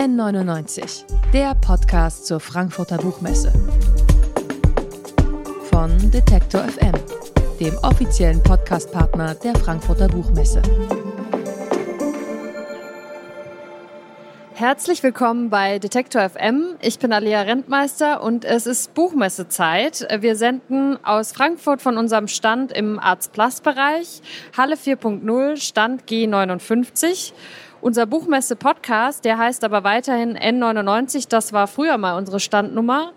N99, der Podcast zur Frankfurter Buchmesse. Von Detektor FM, dem offiziellen Podcastpartner der Frankfurter Buchmesse. Herzlich willkommen bei Detektor FM. Ich bin Alia Rentmeister und es ist Buchmessezeit. Wir senden aus Frankfurt von unserem Stand im Arts Plus Bereich, Halle 4.0, Stand G59. Unser Buchmesse-Podcast, der heißt aber weiterhin N99. Das war früher mal unsere Standnummer.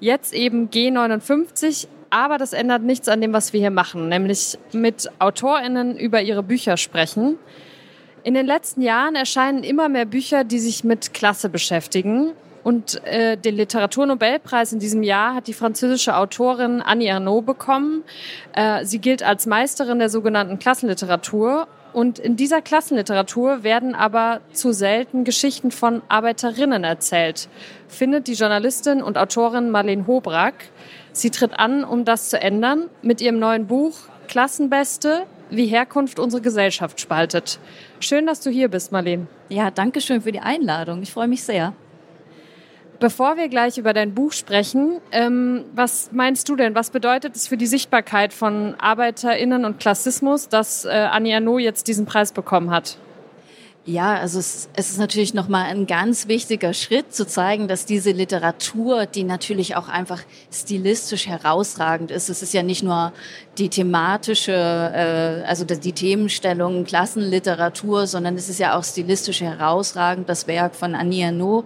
Jetzt eben G59. Aber das ändert nichts an dem, was wir hier machen, nämlich mit AutorInnen über ihre Bücher sprechen. In den letzten Jahren erscheinen immer mehr Bücher, die sich mit Klasse beschäftigen. Und äh, den Literaturnobelpreis in diesem Jahr hat die französische Autorin Annie Ernaux bekommen. Äh, sie gilt als Meisterin der sogenannten Klassenliteratur. Und in dieser Klassenliteratur werden aber zu selten Geschichten von Arbeiterinnen erzählt, findet die Journalistin und Autorin Marlene Hobrack. Sie tritt an, um das zu ändern, mit ihrem neuen Buch Klassenbeste, wie Herkunft unsere Gesellschaft spaltet. Schön, dass du hier bist, Marlene. Ja, danke schön für die Einladung. Ich freue mich sehr. Bevor wir gleich über dein Buch sprechen, ähm, was meinst du denn? Was bedeutet es für die Sichtbarkeit von ArbeiterInnen und Klassismus, dass äh, Annie Arnaud jetzt diesen Preis bekommen hat? Ja, also es, es ist natürlich nochmal ein ganz wichtiger Schritt zu zeigen, dass diese Literatur, die natürlich auch einfach stilistisch herausragend ist, es ist ja nicht nur die thematische, äh, also die Themenstellung Klassenliteratur, sondern es ist ja auch stilistisch herausragend, das Werk von Annie Ernaux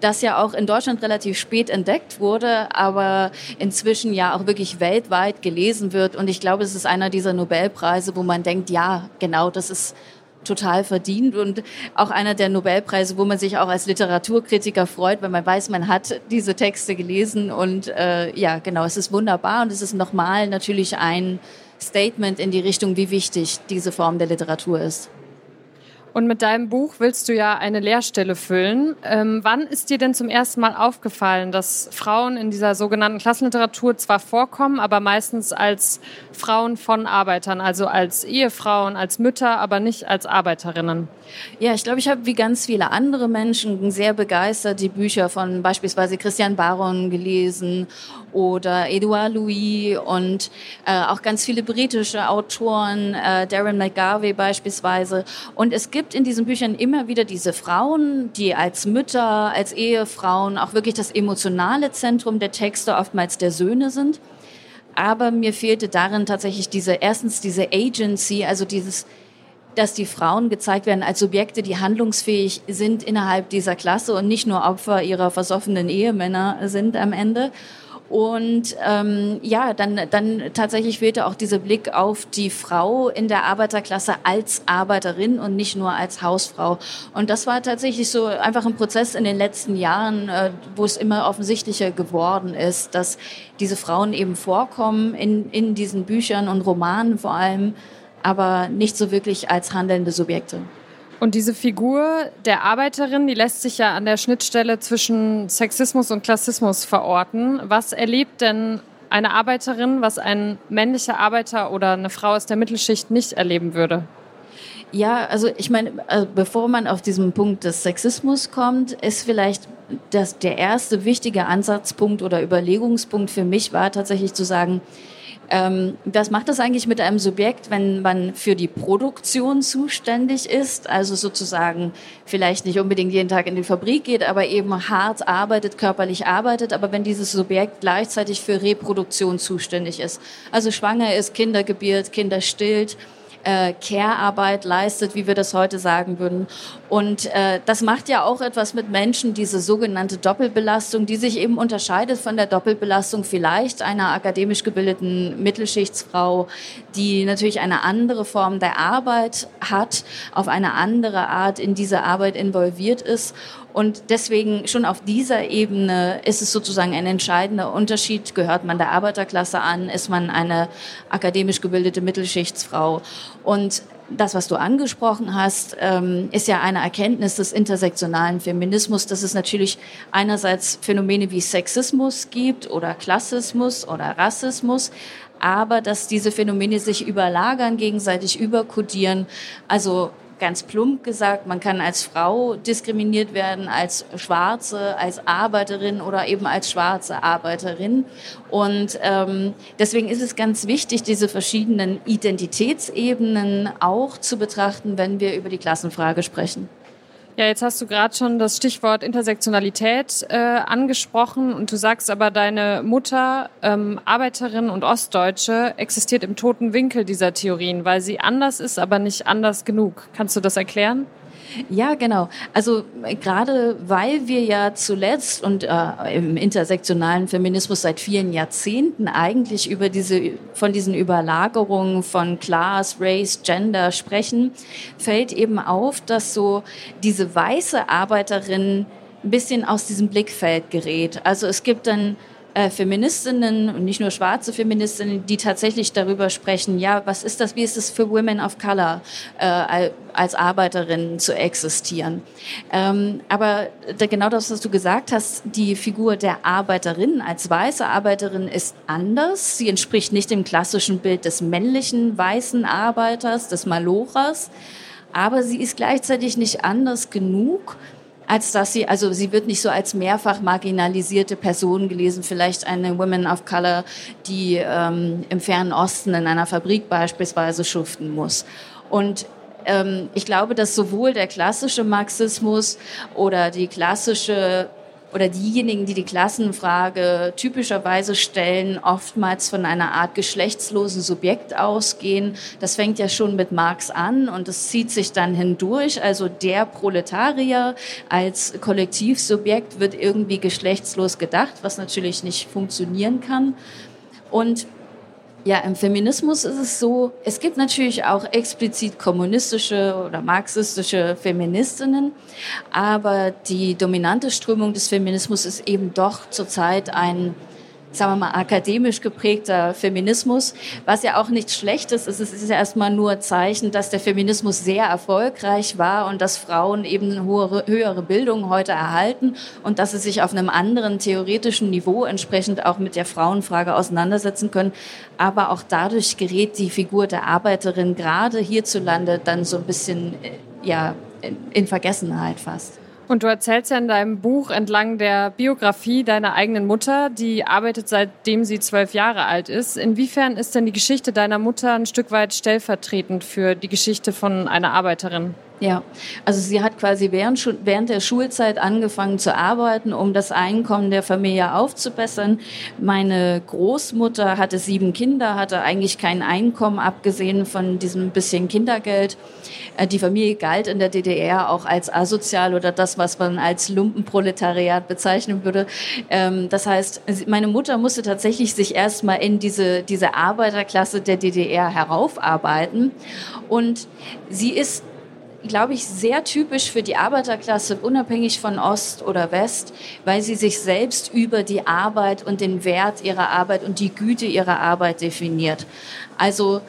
das ja auch in Deutschland relativ spät entdeckt wurde, aber inzwischen ja auch wirklich weltweit gelesen wird. Und ich glaube, es ist einer dieser Nobelpreise, wo man denkt, ja, genau, das ist total verdient und auch einer der Nobelpreise, wo man sich auch als Literaturkritiker freut, weil man weiß, man hat diese Texte gelesen und äh, ja, genau, es ist wunderbar und es ist nochmal natürlich ein Statement in die Richtung, wie wichtig diese Form der Literatur ist. Und mit deinem Buch willst du ja eine Lehrstelle füllen. Ähm, wann ist dir denn zum ersten Mal aufgefallen, dass Frauen in dieser sogenannten Klassenliteratur zwar vorkommen, aber meistens als Frauen von Arbeitern, also als Ehefrauen, als Mütter, aber nicht als Arbeiterinnen? Ja, ich glaube, ich habe wie ganz viele andere Menschen sehr begeistert die Bücher von beispielsweise Christian Baron gelesen oder Edouard Louis und äh, auch ganz viele britische Autoren, äh, Darren McGarvey beispielsweise. Und es gibt in diesen Büchern immer wieder diese Frauen, die als Mütter, als Ehefrauen auch wirklich das emotionale Zentrum der Texte, oftmals der Söhne sind. Aber mir fehlte darin tatsächlich diese, erstens diese Agency, also dieses, dass die Frauen gezeigt werden als Subjekte, die handlungsfähig sind innerhalb dieser Klasse und nicht nur Opfer ihrer versoffenen Ehemänner sind am Ende. Und ähm, ja, dann, dann tatsächlich fehlte auch dieser Blick auf die Frau in der Arbeiterklasse als Arbeiterin und nicht nur als Hausfrau. Und das war tatsächlich so einfach ein Prozess in den letzten Jahren, äh, wo es immer offensichtlicher geworden ist, dass diese Frauen eben vorkommen in, in diesen Büchern und Romanen vor allem, aber nicht so wirklich als handelnde Subjekte. Und diese Figur der Arbeiterin, die lässt sich ja an der Schnittstelle zwischen Sexismus und Klassismus verorten. Was erlebt denn eine Arbeiterin, was ein männlicher Arbeiter oder eine Frau aus der Mittelschicht nicht erleben würde? Ja, also ich meine, also bevor man auf diesen Punkt des Sexismus kommt, ist vielleicht das, der erste wichtige Ansatzpunkt oder Überlegungspunkt für mich war tatsächlich zu sagen, ähm, was macht das eigentlich mit einem Subjekt, wenn man für die Produktion zuständig ist? Also sozusagen vielleicht nicht unbedingt jeden Tag in die Fabrik geht, aber eben hart arbeitet, körperlich arbeitet, aber wenn dieses Subjekt gleichzeitig für Reproduktion zuständig ist. Also schwanger ist, Kinder gebiert, Kinder stillt, äh, Care-Arbeit leistet, wie wir das heute sagen würden. Und äh, das macht ja auch etwas mit Menschen, diese sogenannte Doppelbelastung, die sich eben unterscheidet von der Doppelbelastung vielleicht einer akademisch gebildeten Mittelschichtsfrau, die natürlich eine andere Form der Arbeit hat, auf eine andere Art in diese Arbeit involviert ist. Und deswegen schon auf dieser Ebene ist es sozusagen ein entscheidender Unterschied. Gehört man der Arbeiterklasse an? Ist man eine akademisch gebildete Mittelschichtsfrau? Und das, was du angesprochen hast, ähm, ist ja eine Erkenntnis des intersektionalen Feminismus, dass es natürlich einerseits Phänomene wie Sexismus gibt oder Klassismus oder Rassismus, aber dass diese Phänomene sich überlagern, gegenseitig überkodieren. Also ganz plump gesagt, man kann als Frau diskriminiert werden, als Schwarze, als Arbeiterin oder eben als schwarze Arbeiterin. Und ähm, deswegen ist es ganz wichtig, diese verschiedenen Identitätsebenen auch zu betrachten, wenn wir über die Klassenfrage sprechen. Ja, jetzt hast du gerade schon das Stichwort Intersektionalität äh, angesprochen und du sagst aber, deine Mutter, ähm, Arbeiterin und Ostdeutsche, existiert im toten Winkel dieser Theorien, weil sie anders ist, aber nicht anders genug. Kannst du das erklären? Ja, genau. Also äh, gerade weil wir ja zuletzt und äh, im intersektionalen Feminismus seit vielen Jahrzehnten eigentlich über diese von diesen Überlagerungen von Class, Race, Gender sprechen, fällt eben auf, dass so diese weiße Arbeiterin ein bisschen aus diesem Blickfeld gerät. Also es gibt dann äh, Feministinnen und nicht nur schwarze Feministinnen, die tatsächlich darüber sprechen, ja, was ist das, wie ist es für Women of Color äh, als Arbeiterinnen zu existieren. Ähm, aber genau das, was du gesagt hast, die Figur der Arbeiterin als weiße Arbeiterin ist anders. Sie entspricht nicht dem klassischen Bild des männlichen weißen Arbeiters, des Malochers, aber sie ist gleichzeitig nicht anders genug, als dass sie, also sie wird nicht so als mehrfach marginalisierte Person gelesen, vielleicht eine Woman of Color, die ähm, im fernen Osten in einer Fabrik beispielsweise schuften muss. Und ähm, ich glaube, dass sowohl der klassische Marxismus oder die klassische oder diejenigen, die die Klassenfrage typischerweise stellen, oftmals von einer Art geschlechtslosen Subjekt ausgehen. Das fängt ja schon mit Marx an und es zieht sich dann hindurch. Also der Proletarier als Kollektivsubjekt wird irgendwie geschlechtslos gedacht, was natürlich nicht funktionieren kann. Und ja, im Feminismus ist es so, es gibt natürlich auch explizit kommunistische oder marxistische Feministinnen, aber die dominante Strömung des Feminismus ist eben doch zurzeit ein sagen wir mal, akademisch geprägter Feminismus, was ja auch nichts Schlechtes ist. Es ist ja erstmal nur Zeichen, dass der Feminismus sehr erfolgreich war und dass Frauen eben eine höhere, Bildung heute erhalten und dass sie sich auf einem anderen theoretischen Niveau entsprechend auch mit der Frauenfrage auseinandersetzen können. Aber auch dadurch gerät die Figur der Arbeiterin gerade hierzulande dann so ein bisschen, äh, ja, in Vergessenheit fast. Und du erzählst ja in deinem Buch entlang der Biografie deiner eigenen Mutter, die arbeitet seitdem sie zwölf Jahre alt ist. Inwiefern ist denn die Geschichte deiner Mutter ein Stück weit stellvertretend für die Geschichte von einer Arbeiterin? Ja, also sie hat quasi während, während der Schulzeit angefangen zu arbeiten, um das Einkommen der Familie aufzubessern. Meine Großmutter hatte sieben Kinder, hatte eigentlich kein Einkommen, abgesehen von diesem bisschen Kindergeld. Äh, die Familie galt in der DDR auch als asozial oder das, was man als Lumpenproletariat bezeichnen würde. Ähm, das heißt, meine Mutter musste tatsächlich sich erstmal in diese, diese Arbeiterklasse der DDR heraufarbeiten. Und sie ist glaube ich, sehr typisch für die Arbeiterklasse, unabhängig von Ost oder West, weil sie sich selbst über die Arbeit und den Wert ihrer Arbeit und die Güte ihrer Arbeit definiert. Also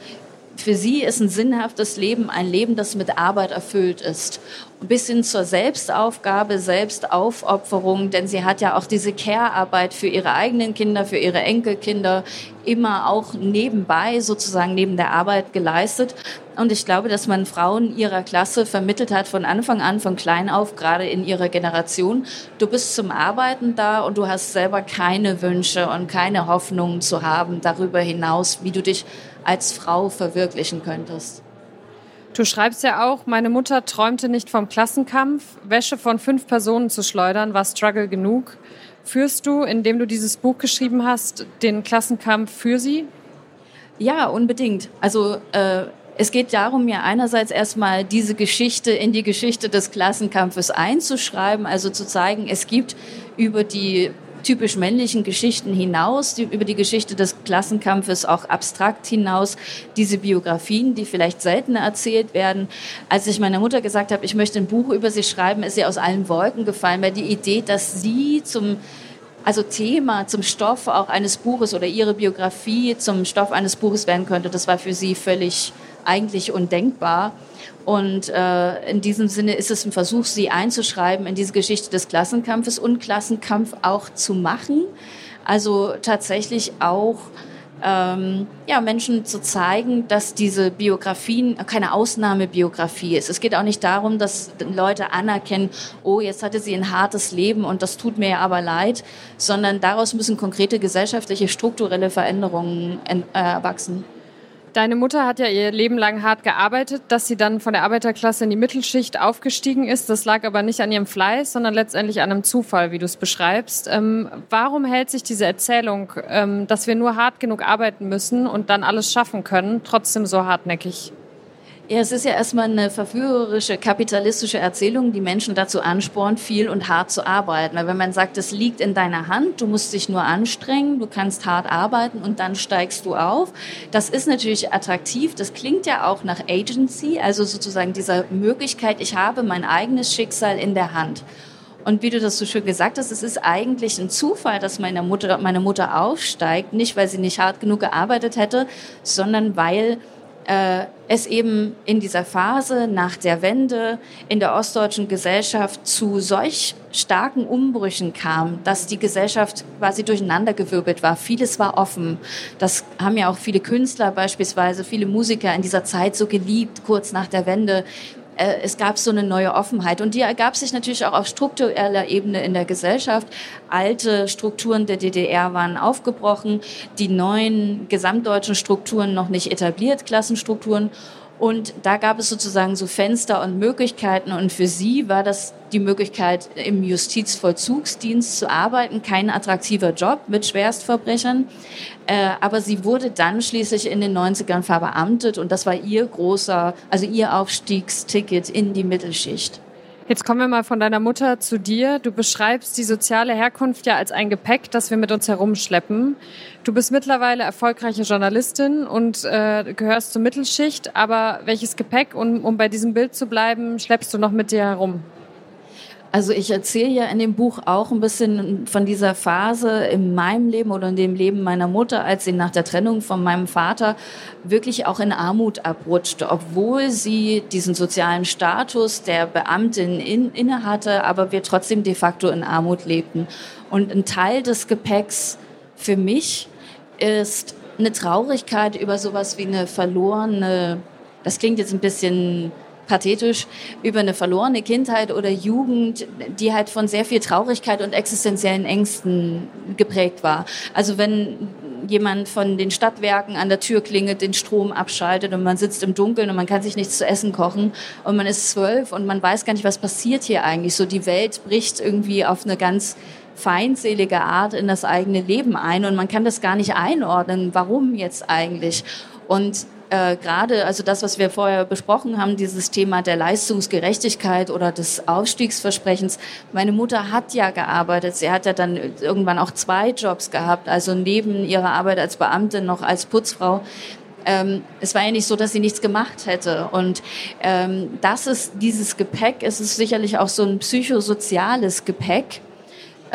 für sie ist ein sinnhaftes Leben ein Leben, das mit Arbeit erfüllt ist. Bis hin zur Selbstaufgabe, Selbstaufopferung, denn sie hat ja auch diese Care-Arbeit für ihre eigenen Kinder, für ihre Enkelkinder immer auch nebenbei, sozusagen neben der Arbeit geleistet. Und ich glaube, dass man Frauen ihrer Klasse vermittelt hat von Anfang an, von klein auf, gerade in ihrer Generation. Du bist zum Arbeiten da und du hast selber keine Wünsche und keine Hoffnungen zu haben darüber hinaus, wie du dich als Frau verwirklichen könntest. Du schreibst ja auch, meine Mutter träumte nicht vom Klassenkampf. Wäsche von fünf Personen zu schleudern war Struggle genug. Führst du, indem du dieses Buch geschrieben hast, den Klassenkampf für sie? Ja, unbedingt. Also äh, es geht darum, ja einerseits erstmal diese Geschichte in die Geschichte des Klassenkampfes einzuschreiben, also zu zeigen, es gibt über die typisch männlichen Geschichten hinaus, die, über die Geschichte des Klassenkampfes auch abstrakt hinaus, diese Biografien, die vielleicht seltener erzählt werden. Als ich meiner Mutter gesagt habe, ich möchte ein Buch über sie schreiben, ist sie aus allen Wolken gefallen, weil die Idee, dass sie zum also Thema zum Stoff auch eines Buches oder ihre Biografie zum Stoff eines Buches werden könnte, das war für sie völlig eigentlich undenkbar. Und äh, in diesem Sinne ist es ein Versuch, sie einzuschreiben in diese Geschichte des Klassenkampfes und Klassenkampf auch zu machen. Also tatsächlich auch ähm, ja, Menschen zu zeigen, dass diese Biografien keine Ausnahmebiografie ist. Es geht auch nicht darum, dass Leute anerkennen, oh, jetzt hatte sie ein hartes Leben und das tut mir aber leid, sondern daraus müssen konkrete gesellschaftliche, strukturelle Veränderungen erwachsen. Deine Mutter hat ja ihr Leben lang hart gearbeitet, dass sie dann von der Arbeiterklasse in die Mittelschicht aufgestiegen ist. Das lag aber nicht an ihrem Fleiß, sondern letztendlich an einem Zufall, wie du es beschreibst. Ähm, warum hält sich diese Erzählung, ähm, dass wir nur hart genug arbeiten müssen und dann alles schaffen können, trotzdem so hartnäckig? Ja, es ist ja erstmal eine verführerische kapitalistische Erzählung, die Menschen dazu anspornt, viel und hart zu arbeiten. Weil wenn man sagt, es liegt in deiner Hand, du musst dich nur anstrengen, du kannst hart arbeiten und dann steigst du auf. Das ist natürlich attraktiv. Das klingt ja auch nach Agency, also sozusagen dieser Möglichkeit, ich habe mein eigenes Schicksal in der Hand. Und wie du das so schön gesagt hast, es ist eigentlich ein Zufall, dass meine Mutter, meine Mutter aufsteigt, nicht weil sie nicht hart genug gearbeitet hätte, sondern weil äh, es eben in dieser Phase nach der Wende in der ostdeutschen Gesellschaft zu solch starken Umbrüchen kam, dass die Gesellschaft quasi durcheinandergewirbelt war. Vieles war offen. Das haben ja auch viele Künstler beispielsweise, viele Musiker in dieser Zeit so geliebt, kurz nach der Wende. Äh, es gab so eine neue Offenheit und die ergab sich natürlich auch auf struktureller Ebene in der Gesellschaft. Alte Strukturen der DDR waren aufgebrochen, die neuen gesamtdeutschen Strukturen noch nicht etabliert, Klassenstrukturen. Und da gab es sozusagen so Fenster und Möglichkeiten. Und für sie war das die Möglichkeit, im Justizvollzugsdienst zu arbeiten. Kein attraktiver Job mit Schwerstverbrechern. Äh, aber sie wurde dann schließlich in den 90ern verbeamtet. Und das war ihr großer, also ihr Aufstiegsticket in die Mittelschicht. Jetzt kommen wir mal von deiner Mutter zu dir. Du beschreibst die soziale Herkunft ja als ein Gepäck, das wir mit uns herumschleppen. Du bist mittlerweile erfolgreiche Journalistin und äh, gehörst zur Mittelschicht. Aber welches Gepäck, um, um bei diesem Bild zu bleiben, schleppst du noch mit dir herum? Also ich erzähle ja in dem Buch auch ein bisschen von dieser Phase in meinem Leben oder in dem Leben meiner Mutter, als sie nach der Trennung von meinem Vater wirklich auch in Armut abrutschte, obwohl sie diesen sozialen Status der Beamtin in, innehatte, aber wir trotzdem de facto in Armut lebten. Und ein Teil des Gepäcks für mich ist eine Traurigkeit über sowas wie eine verlorene, das klingt jetzt ein bisschen pathetisch über eine verlorene Kindheit oder Jugend, die halt von sehr viel Traurigkeit und existenziellen Ängsten geprägt war. Also wenn jemand von den Stadtwerken an der Tür klingelt, den Strom abschaltet und man sitzt im Dunkeln und man kann sich nichts zu essen kochen und man ist zwölf und man weiß gar nicht, was passiert hier eigentlich. So die Welt bricht irgendwie auf eine ganz feindselige Art in das eigene Leben ein und man kann das gar nicht einordnen, warum jetzt eigentlich. Und äh, gerade, also das, was wir vorher besprochen haben, dieses Thema der Leistungsgerechtigkeit oder des Aufstiegsversprechens. Meine Mutter hat ja gearbeitet. Sie hat ja dann irgendwann auch zwei Jobs gehabt, also neben ihrer Arbeit als Beamtin noch als Putzfrau. Ähm, es war ja nicht so, dass sie nichts gemacht hätte. Und ähm, das ist dieses Gepäck. Es ist sicherlich auch so ein psychosoziales Gepäck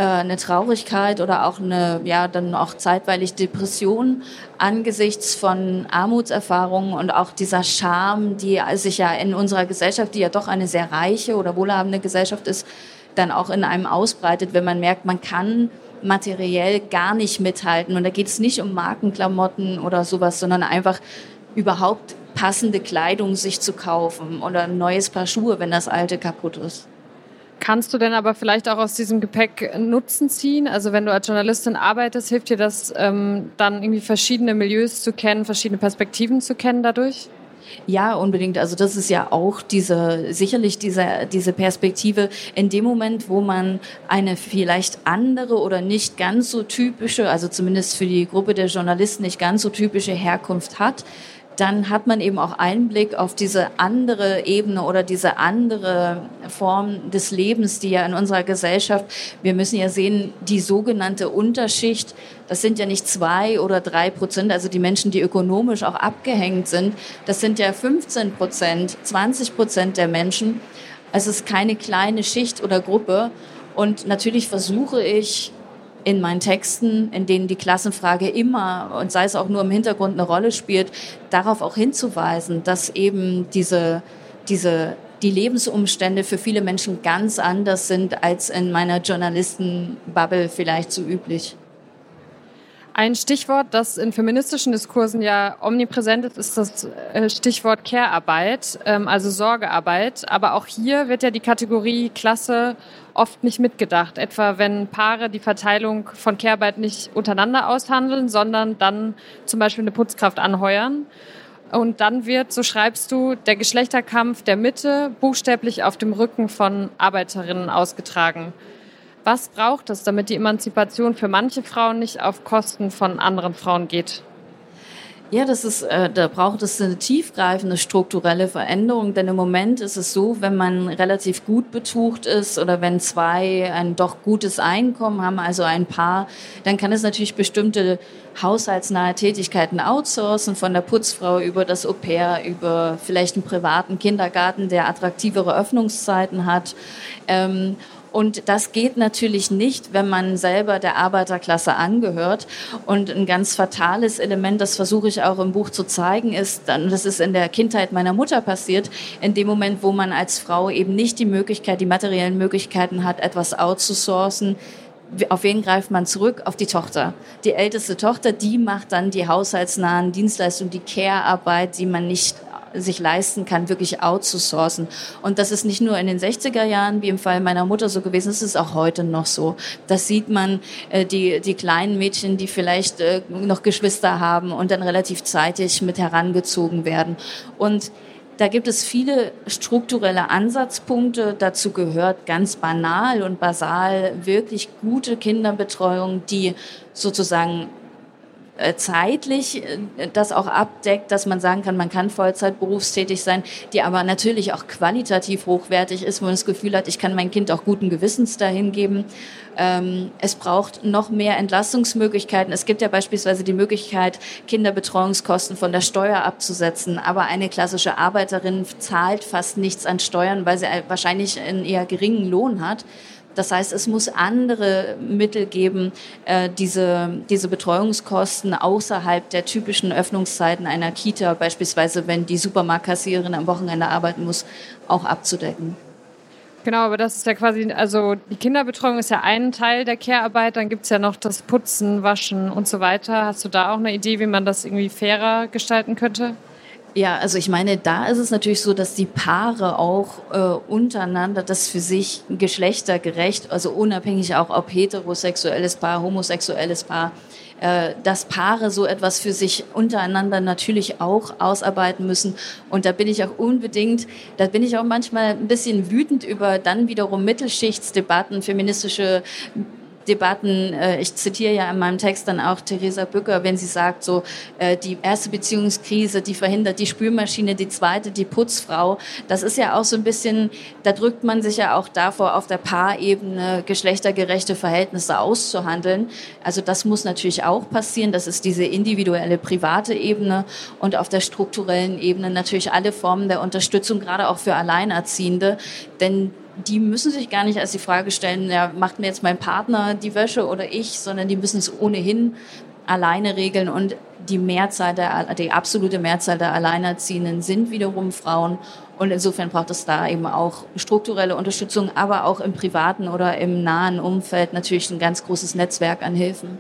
äh, eine Traurigkeit oder auch eine, ja, dann auch zeitweilig Depression angesichts von Armutserfahrungen und auch dieser Scham, die sich ja in unserer Gesellschaft, die ja doch eine sehr reiche oder wohlhabende Gesellschaft ist, dann auch in einem ausbreitet, wenn man merkt, man kann materiell gar nicht mithalten. Und da geht es nicht um Markenklamotten oder sowas, sondern einfach überhaupt passende Kleidung sich zu kaufen oder ein neues Paar Schuhe, wenn das alte kaputt ist. Kannst du denn aber vielleicht auch aus diesem Gepäck Nutzen ziehen? Also wenn du als Journalistin arbeitest, hilft dir das ähm, dann irgendwie verschiedene Milieus zu kennen, verschiedene Perspektiven zu kennen dadurch? Ja, unbedingt. Also das ist ja auch diese, sicherlich diese, diese Perspektive in dem Moment, wo man eine vielleicht andere oder nicht ganz so typische, also zumindest für die Gruppe der Journalisten nicht ganz so typische Herkunft hat, dann hat man eben auch Einblick auf diese andere Ebene oder diese andere Form des Lebens, die ja in unserer Gesellschaft, wir müssen ja sehen, die sogenannte Unterschicht, das sind ja nicht zwei oder drei Prozent, also die Menschen, die ökonomisch auch abgehängt sind, das sind ja 15 Prozent, 20 Prozent der Menschen. Es ist keine kleine Schicht oder Gruppe. Und natürlich versuche ich, in meinen Texten, in denen die Klassenfrage immer und sei es auch nur im Hintergrund eine Rolle spielt, darauf auch hinzuweisen, dass eben diese, diese, die Lebensumstände für viele Menschen ganz anders sind als in meiner Journalistenbubble vielleicht so üblich. Ein Stichwort, das in feministischen Diskursen ja omnipräsent ist, ist das äh, Stichwort Care-Arbeit, ähm, also Sorgearbeit. Aber auch hier wird ja die Kategorie Klasse oft nicht mitgedacht. Etwa wenn Paare die Verteilung von Care-Arbeit nicht untereinander aushandeln, sondern dann zum Beispiel eine Putzkraft anheuern. Und dann wird, so schreibst du, der Geschlechterkampf der Mitte buchstäblich auf dem Rücken von Arbeiterinnen ausgetragen. Was braucht es, damit die Emanzipation für manche Frauen nicht auf Kosten von anderen Frauen geht? Ja, das ist, äh, da braucht es eine tiefgreifende strukturelle Veränderung, denn im Moment ist es so, wenn man relativ gut betucht ist oder wenn zwei ein doch gutes Einkommen haben, also ein Paar, dann kann es natürlich bestimmte haushaltsnahe Tätigkeiten outsourcen, von der Putzfrau über das Au pair, über vielleicht einen privaten Kindergarten, der attraktivere Öffnungszeiten hat. Ähm, und das geht natürlich nicht, wenn man selber der Arbeiterklasse angehört. Und ein ganz fatales Element, das versuche ich auch im Buch zu zeigen, ist, das ist in der Kindheit meiner Mutter passiert, in dem Moment, wo man als Frau eben nicht die Möglichkeit, die materiellen Möglichkeiten hat, etwas outzusourcen, auf wen greift man zurück? Auf die Tochter. Die älteste Tochter, die macht dann die haushaltsnahen Dienstleistungen, die Care-Arbeit, die man nicht sich leisten kann, wirklich outzusourcen. Und das ist nicht nur in den 60er Jahren, wie im Fall meiner Mutter so gewesen, das ist auch heute noch so. Das sieht man, äh, die, die kleinen Mädchen, die vielleicht äh, noch Geschwister haben und dann relativ zeitig mit herangezogen werden. Und da gibt es viele strukturelle Ansatzpunkte. Dazu gehört ganz banal und basal wirklich gute Kinderbetreuung, die sozusagen zeitlich äh, das auch abdeckt, dass man sagen kann, man kann Vollzeit berufstätig sein, die aber natürlich auch qualitativ hochwertig ist, wo man das Gefühl hat, ich kann mein Kind auch guten Gewissens dahin geben. Ähm, es braucht noch mehr Entlastungsmöglichkeiten. Es gibt ja beispielsweise die Möglichkeit, Kinderbetreuungskosten von der Steuer abzusetzen, aber eine klassische Arbeiterin zahlt fast nichts an Steuern, weil sie wahrscheinlich einen eher geringen Lohn hat. Das heißt, es muss andere Mittel geben, äh, diese, diese Betreuungskosten außerhalb der typischen Öffnungszeiten einer Kita, beispielsweise wenn die Supermarktkassiererin am Wochenende arbeiten muss, auch abzudecken. Genau, aber das ist ja quasi, also die Kinderbetreuung ist ja ein Teil der Care-Arbeit, dann gibt es ja noch das Putzen, Waschen und so weiter. Hast du da auch eine Idee, wie man das irgendwie fairer gestalten könnte? Ja, also ich meine, da ist es natürlich so, dass die Paare auch äh, untereinander das für sich geschlechtergerecht, also unabhängig auch ob heterosexuelles Paar, homosexuelles Paar, äh, dass Paare so etwas für sich untereinander natürlich auch ausarbeiten müssen. Und da bin ich auch unbedingt, da bin ich auch manchmal ein bisschen wütend über dann wiederum Mittelschichtsdebatten, feministische Debatten, äh, ich zitiere ja in meinem Text dann auch Theresa Bücker, wenn sie sagt, so äh, die erste Beziehungskrise, die verhindert die Spülmaschine, die zweite die Putzfrau. Das ist ja auch so ein bisschen, da drückt man sich ja auch davor, auf der Paarebene geschlechtergerechte Verhältnisse auszuhandeln. Also das muss natürlich auch passieren. Das ist diese individuelle private Ebene und auf der strukturellen Ebene natürlich alle Formen der Unterstützung, gerade auch für Alleinerziehende. Denn die müssen sich gar nicht als die Frage stellen, ja, macht mir jetzt mein Partner die Wäsche oder ich, sondern die müssen es ohnehin alleine regeln und die Mehrzahl der, die absolute Mehrzahl der Alleinerziehenden sind wiederum Frauen und insofern braucht es da eben auch strukturelle Unterstützung, aber auch im privaten oder im nahen Umfeld natürlich ein ganz großes Netzwerk an Hilfen.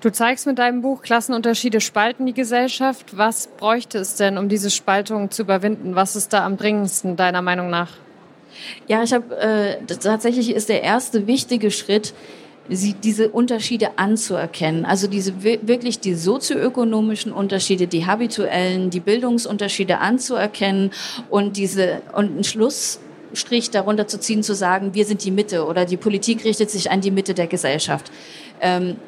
Du zeigst mit deinem Buch Klassenunterschiede spalten die Gesellschaft. Was bräuchte es denn, um diese Spaltung zu überwinden? Was ist da am dringendsten deiner Meinung nach? Ja, ich habe äh, tatsächlich ist der erste wichtige Schritt, sie, diese Unterschiede anzuerkennen. Also diese wirklich die sozioökonomischen Unterschiede, die habituellen, die Bildungsunterschiede anzuerkennen und diese und einen Schlussstrich darunter zu ziehen, zu sagen, wir sind die Mitte oder die Politik richtet sich an die Mitte der Gesellschaft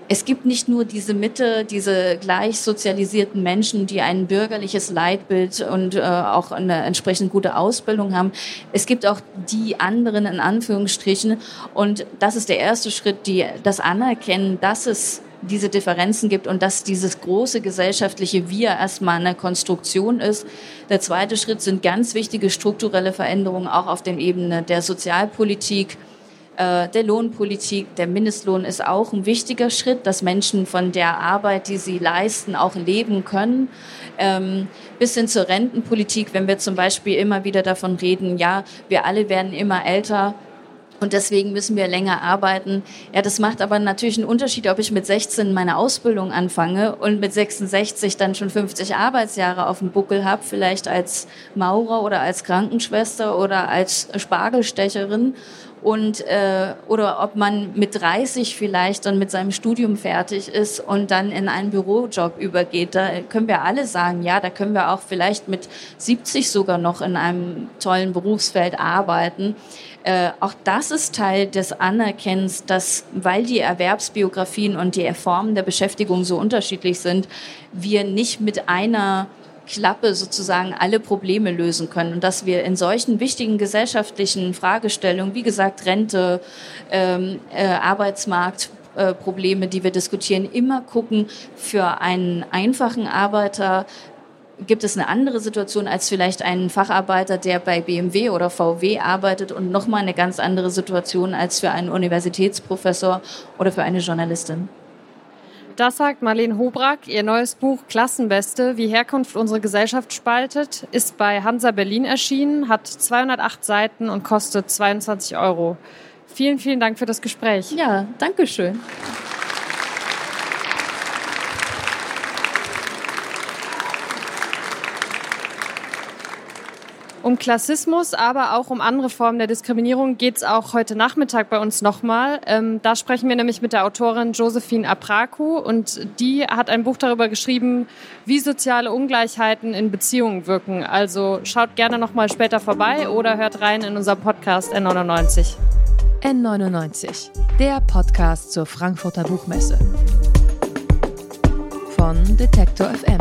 es gibt nicht nur diese Mitte, diese gleich sozialisierten Menschen, die ein bürgerliches Leitbild und äh, auch eine entsprechend gute Ausbildung haben. Es gibt auch die anderen in Anführungsstrichen. Und das ist der erste Schritt, die, das Anerkennen, dass es diese Differenzen gibt und dass dieses große gesellschaftliche Wir erstmal eine Konstruktion ist. Der zweite Schritt sind ganz wichtige strukturelle Veränderungen auch auf der Ebene der Sozialpolitik, äh, der Lohnpolitik. Der Mindestlohn ist auch ein wichtiger Schritt, dass Menschen von der Arbeit, die sie leisten, auch leben können. Ähm, bis hin zur Rentenpolitik, wenn wir zum Beispiel immer wieder davon reden, ja, wir alle werden immer älter Und deswegen müssen wir länger arbeiten. Ja, das macht aber natürlich einen Unterschied, ob ich mit 16 meine Ausbildung anfange und mit 66 dann schon 50 Arbeitsjahre auf dem Buckel habe, vielleicht als Maurer oder als Krankenschwester oder als Spargelstecherin und äh, oder ob man mit 30 vielleicht dann mit seinem Studium fertig ist und dann in einen Bürojob übergeht. Da können wir alle sagen, ja, da können wir auch vielleicht mit 70 sogar noch in einem tollen Berufsfeld arbeiten. Äh, auch das ist Teil des Anerkennens, dass, weil die Erwerbsbiografien und die Formen der Beschäftigung so unterschiedlich sind, wir nicht mit einer Klappe sozusagen alle Probleme lösen können und dass wir in solchen wichtigen gesellschaftlichen Fragestellungen, wie gesagt Rente, ähm, äh, Arbeitsmarkt, äh, Probleme, die wir diskutieren, immer gucken, für einen einfachen Arbeiter gibt es eine andere Situation als vielleicht einen Facharbeiter, der bei BMW oder VW arbeitet und nochmal eine ganz andere Situation als für einen Universitätsprofessor oder für eine Journalistin. Das sagt Marlene Hobrack. Ihr neues Buch Klassenbeste, wie Herkunft unsere Gesellschaft spaltet, ist bei Hansa Berlin erschienen, hat 208 Seiten und kostet 22 Euro. Vielen, vielen Dank für das Gespräch. Ja, danke schön. Um Klassismus, aber auch um andere Formen der Diskriminierung geht es auch heute Nachmittag bei uns nochmal. Ähm, da sprechen wir nämlich mit der Autorin Josephine Apraku und die hat ein Buch darüber geschrieben, wie soziale Ungleichheiten in Beziehungen wirken. Also schaut gerne nochmal später vorbei oder hört rein in unserem Podcast N99. N99, der Podcast zur Frankfurter Buchmesse. Von Detektor FM